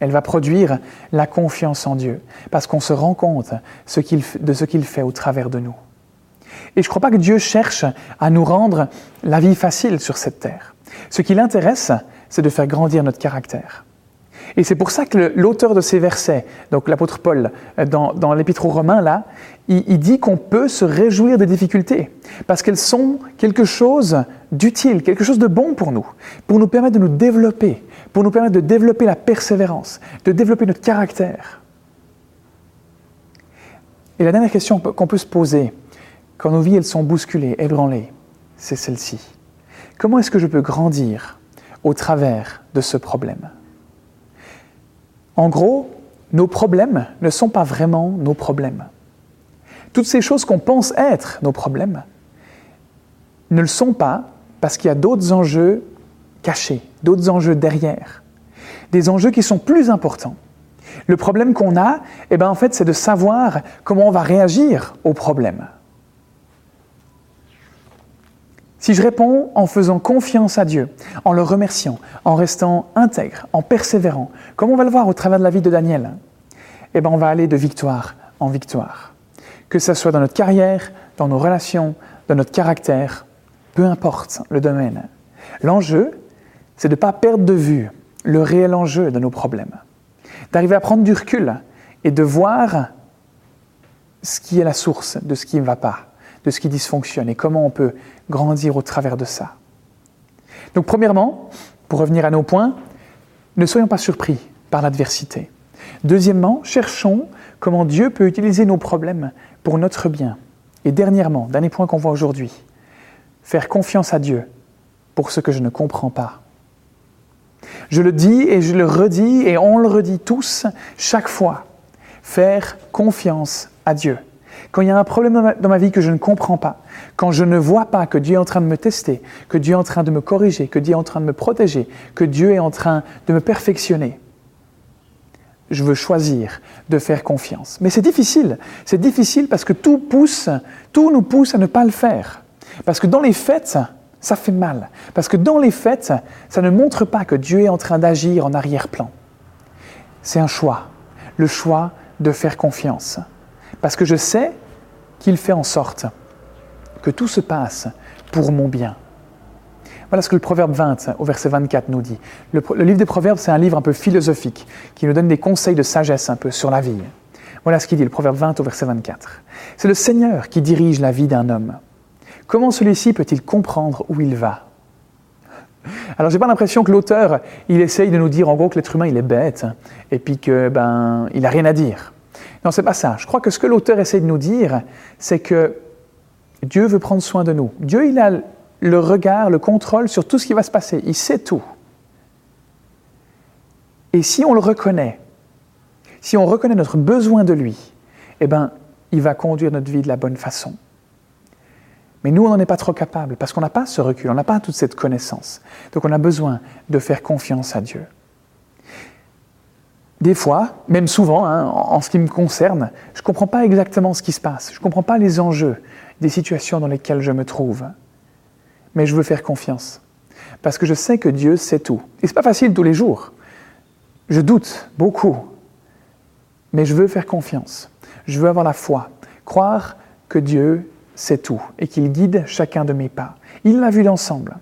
Elle va produire la confiance en Dieu, parce qu'on se rend compte de ce qu'il fait au travers de nous. Et je ne crois pas que Dieu cherche à nous rendre la vie facile sur cette terre. Ce qui l'intéresse, c'est de faire grandir notre caractère. Et c'est pour ça que l'auteur de ces versets, donc l'apôtre Paul, euh, dans, l'épître aux Romains, là, il, dit qu'on peut se réjouir des difficultés, parce qu'elles sont quelque chose d'utile, quelque chose de bon pour nous, pour nous permettre de nous développer, pour nous permettre de développer la persévérance, de développer notre caractère. Et la dernière question qu'on peut se poser, quand nos vies elles sont bousculées, ébranlées, c'est celle-ci. Comment est-ce que je peux grandir au travers de ce problème? En gros, nos problèmes ne sont pas vraiment nos problèmes. Toutes ces choses qu'on pense être nos problèmes ne le sont pas parce qu'il y a d'autres enjeux cachés, d'autres enjeux derrière, des enjeux qui sont plus importants. Le problème qu'on a, eh ben en fait, c'est de savoir comment on va réagir au problème. Si je réponds en faisant confiance à Dieu, en le remerciant, en restant intègre, en persévérant, comme on va le voir au travers de la vie de Daniel, eh ben on va aller de victoire en victoire. Que ce soit dans notre carrière, dans nos relations, dans notre caractère, peu importe le domaine. L'enjeu, c'est de ne pas perdre de vue le réel enjeu de nos problèmes. D'arriver à prendre du recul et de voir ce qui est la source de ce qui ne va pas de ce qui dysfonctionne et comment on peut grandir au travers de ça. Donc premièrement, pour revenir à nos points, ne soyons pas surpris par l'adversité. Deuxièmement, cherchons comment Dieu peut utiliser nos problèmes pour notre bien. Et dernièrement, dernier point qu'on voit aujourd'hui, faire confiance à Dieu pour ce que je ne comprends pas. Je le dis et je le redis et on le redit tous chaque fois. Faire confiance à Dieu. Quand il y a un problème dans ma vie que je ne comprends pas, quand je ne vois pas que Dieu est en train de me tester, que Dieu est en train de me corriger, que Dieu est en train de me protéger, que Dieu est en train de me perfectionner, je veux choisir de faire confiance. Mais c'est difficile. C'est difficile parce que tout pousse, tout nous pousse à ne pas le faire. Parce que dans les fêtes, ça fait mal. Parce que dans les fêtes, ça ne montre pas que Dieu est en train d'agir en arrière-plan. C'est un choix. Le choix de faire confiance parce que je sais qu'il fait en sorte que tout se passe pour mon bien. Voilà ce que le Proverbe 20 au verset 24 nous dit. Le, livre des Proverbes, c'est un livre un peu philosophique qui nous donne des conseils de sagesse un peu sur la vie. Voilà ce qu'il dit, le Proverbe 20 au verset 24. C'est le Seigneur qui dirige la vie d'un homme. Comment celui-ci peut-il comprendre où il va? Alors, j'ai pas l'impression que l'auteur, il essaye de nous dire en gros que l'être humain, il est bête, et puis que ben, il a rien à dire. Non, c'est pas ça. Je crois que ce que l'auteur essaie de nous dire, c'est que Dieu veut prendre soin de nous. Dieu, il a le regard, le contrôle sur tout ce qui va se passer. Il sait tout. Et si on le reconnaît, si on reconnaît notre besoin de lui, eh bien, il va conduire notre vie de la bonne façon. Mais nous, on n'en est pas trop capable parce qu'on n'a pas ce recul, on n'a pas toute cette connaissance. Donc on a besoin de faire confiance à Dieu. Des fois, même souvent, hein, en ce qui me concerne, je ne comprends pas exactement ce qui se passe. Je ne comprends pas les enjeux des situations dans lesquelles je me trouve. Mais je veux faire confiance. Parce que je sais que Dieu sait tout. Et ce n'est pas facile tous les jours. Je doute beaucoup. Mais je veux faire confiance. Je veux avoir la foi. Croire que Dieu sait tout et qu'il guide chacun de mes pas. Il l'a vu d'ensemble.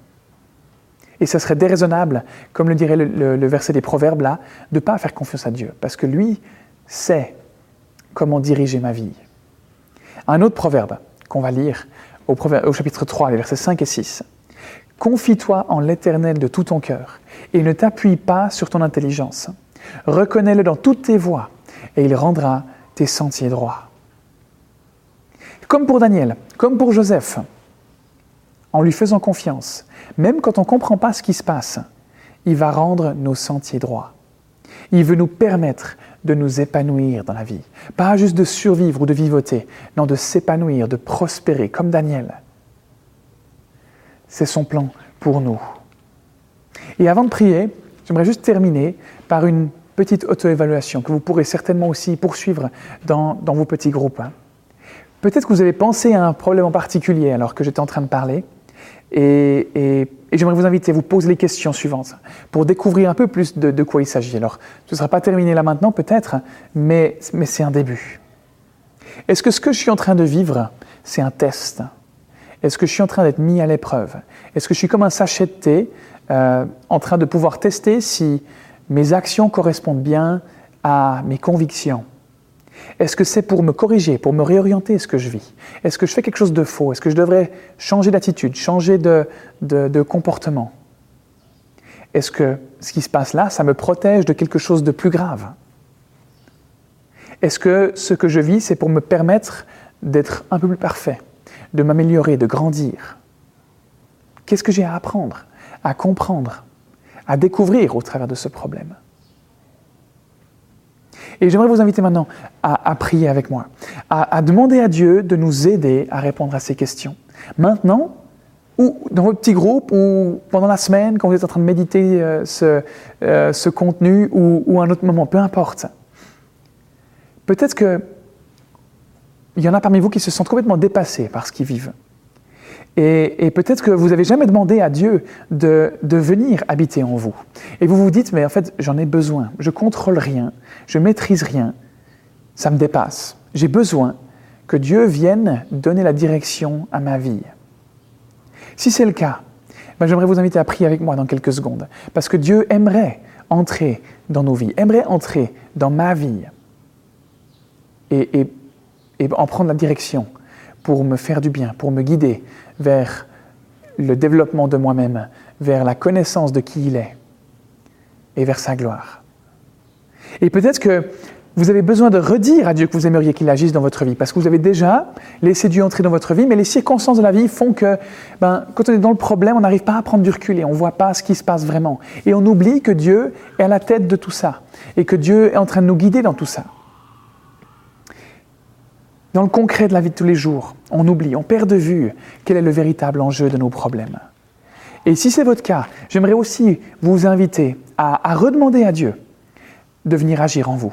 Et ce serait déraisonnable, comme le dirait le, verset des Proverbes là, de ne pas faire confiance à Dieu, parce que lui sait comment diriger ma vie. Un autre proverbe qu'on va lire au, chapitre 3, les versets 5 et 6. Confie-toi en l'Éternel de tout ton cœur et ne t'appuie pas sur ton intelligence. Reconnais-le dans toutes tes voies et il rendra tes sentiers droits. Comme pour Daniel, comme pour Joseph, en lui faisant confiance, même quand on ne comprend pas ce qui se passe, il va rendre nos sentiers droits. Il veut nous permettre de nous épanouir dans la vie. Pas juste de survivre ou de vivoter, non, de s'épanouir, de prospérer, comme Daniel. C'est son plan pour nous. Et avant de prier, j'aimerais juste terminer par une petite auto-évaluation que vous pourrez certainement aussi poursuivre dans, vos petits groupes. Hein. Peut-être que vous avez pensé à un problème en particulier alors que j'étais en train de parler. Et, j'aimerais vous inviter à vous poser les questions suivantes pour découvrir un peu plus de, quoi il s'agit. Alors, ce ne sera pas terminé là maintenant peut-être, mais, c'est un début. Est-ce que ce que je suis en train de vivre, c'est un test? Est-ce que je suis en train d'être mis à l'épreuve? Est-ce que je suis comme un sachet de thé euh, en train de pouvoir tester si mes actions correspondent bien à mes convictions? Est-ce que c'est pour me corriger, pour me réorienter ce que je vis? Est-ce que je fais quelque chose de faux? Est-ce que je devrais changer d'attitude, changer de, comportement? Est-ce que ce qui se passe là, ça me protège de quelque chose de plus grave? Est-ce que ce que je vis, c'est pour me permettre d'être un peu plus parfait, de m'améliorer, de grandir? Qu'est-ce que j'ai à apprendre, à comprendre à découvrir au travers de ce problème? Et j'aimerais vous inviter maintenant à, prier avec moi, à, demander à Dieu de nous aider à répondre à ces questions. Maintenant, ou dans votre petit groupe, ou pendant la semaine, quand vous êtes en train de méditer euh, euh, ce, contenu, ou, ou, un autre moment, peu importe. Peut-être qu'il y en a parmi vous qui se sentent complètement dépassés par ce qu'ils vivent. Et, peut-être que vous n'avez jamais demandé à Dieu de, venir habiter en vous. Et vous vous dites, mais en fait, j'en ai besoin. Je contrôle rien, je maîtrise rien, ça me dépasse. J'ai besoin que Dieu vienne donner la direction à ma vie. Si c'est le cas, ben j'aimerais vous inviter à prier avec moi dans quelques secondes, parce que Dieu aimerait entrer dans nos vies, aimerait entrer dans ma vie et en prendre la direction pour me faire du bien, pour me guider vers le développement de moi-même, vers la connaissance de qui il est et vers sa gloire. Et peut-être que vous avez besoin de redire à Dieu que vous aimeriez qu'il agisse dans votre vie, parce que vous avez déjà laissé Dieu entrer dans votre vie, mais les circonstances de la vie font que ben, quand on est dans le problème, on n'arrive pas à prendre du recul et on ne voit pas ce qui se passe vraiment. Et on oublie que Dieu est à la tête de tout ça, et que Dieu est en train de nous guider dans tout ça. Dans le concret de la vie de tous les jours, on oublie, on perd de vue quel est le véritable enjeu de nos problèmes. Et si c'est votre cas, j'aimerais aussi vous inviter à, redemander à Dieu de venir agir en vous.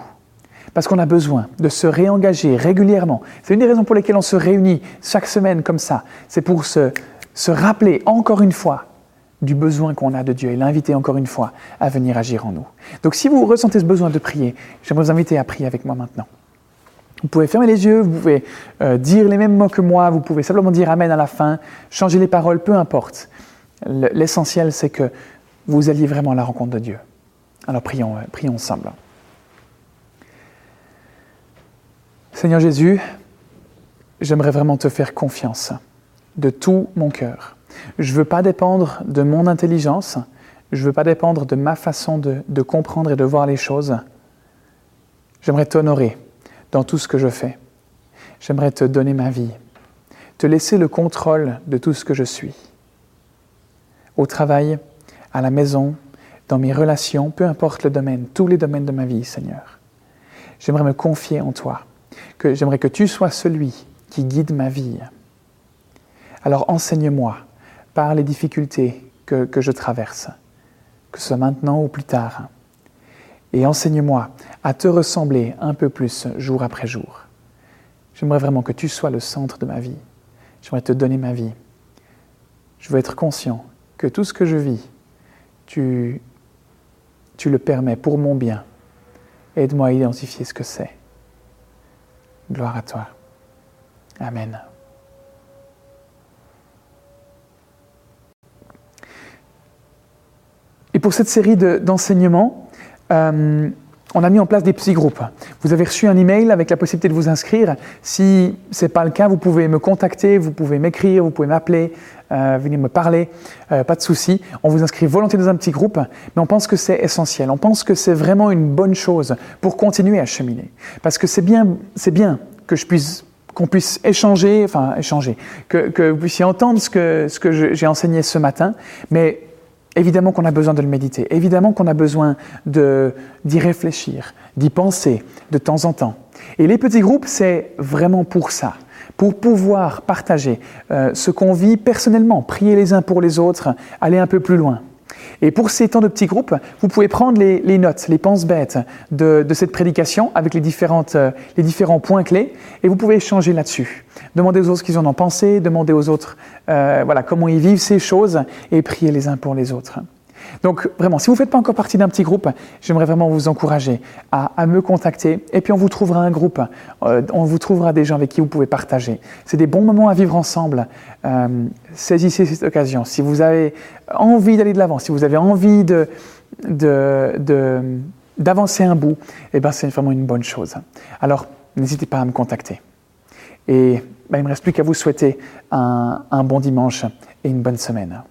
Parce qu'on a besoin de se réengager régulièrement. C'est une des raisons pour lesquelles on se réunit chaque semaine comme ça. C'est pour se, se rappeler encore une fois du besoin qu'on a de Dieu et l'inviter encore une fois à venir agir en nous. Donc si vous ressentez ce besoin de prier, j'aimerais vous inviter à prier avec moi maintenant. Vous pouvez fermer les yeux, vous pouvez euh, dire les mêmes mots que moi, vous pouvez simplement dire Amen à la fin, changer les paroles, peu importe. L'essentiel, c'est que vous alliez vraiment à la rencontre de Dieu. Alors prions, euh, prions ensemble. Seigneur Jésus, j'aimerais vraiment te faire confiance de tout mon cœur. Je ne veux pas dépendre de mon intelligence, je ne veux pas dépendre de ma façon de comprendre et de voir les choses. J'aimerais t'honorer dans tout ce que je fais. J'aimerais te donner ma vie, te laisser le contrôle de tout ce que je suis. Au travail, à la maison, dans mes relations, peu importe le domaine, tous les domaines de ma vie, Seigneur. J'aimerais me confier en toi, que j'aimerais que tu sois celui qui guide ma vie. Alors enseigne-moi par les difficultés que, que je traverse, que ce soit maintenant ou plus tard et enseigne-moi à te ressembler un peu plus jour après jour. J'aimerais vraiment que tu sois le centre de ma vie. J'aimerais te donner ma vie. Je veux être conscient que tout ce que je vis, tu, tu le permets pour mon bien. Aide-moi à identifier ce que c'est. Gloire à toi. Amen. Et pour cette série d'enseignements, euh, on a mis en place des petits groupes. Vous avez reçu un email avec la possibilité de vous inscrire. Si ce n'est pas le cas, vous pouvez me contacter, vous pouvez m'écrire, vous pouvez m'appeler, euh, venir me parler, euh, pas de souci. On vous inscrit volontiers dans un petit groupe, mais on pense que c'est essentiel. On pense que c'est vraiment une bonne chose pour continuer à cheminer. Parce que c'est bien, c'est bien que je puisse qu'on puisse échanger, enfin échanger, que, que, vous puissiez entendre ce que, ce que j'ai enseigné ce matin, mais Évidemment qu'on a besoin de le méditer, évidemment qu'on a besoin d'y réfléchir, d'y penser de temps en temps. Et les petits groupes, c'est vraiment pour ça, pour pouvoir partager euh, ce qu'on vit personnellement, prier les uns pour les autres, aller un peu plus loin. Et pour ces temps de petits groupes, vous pouvez prendre les, notes, les penses bêtes de, cette prédication avec les, différentes, euh, les différents points clés et vous pouvez échanger là-dessus. Demandez aux autres ce qu'ils en ont pensé, demandez aux autres euh, voilà, comment ils vivent ces choses et priez les uns pour les autres. Donc vraiment, si vous ne faites pas encore partie d'un petit groupe, j'aimerais vraiment vous encourager à, me contacter et puis on vous trouvera un groupe, euh, on vous trouvera des gens avec qui vous pouvez partager. C'est des bons moments à vivre ensemble. Euh, saisissez cette occasion. Si vous avez envie d'aller de l'avant, si vous avez envie d'avancer un bout, eh ben c'est vraiment une bonne chose. Alors, n'hésitez pas à me contacter. Et ben, il ne me reste plus qu'à vous souhaiter un bon dimanche et une bonne semaine.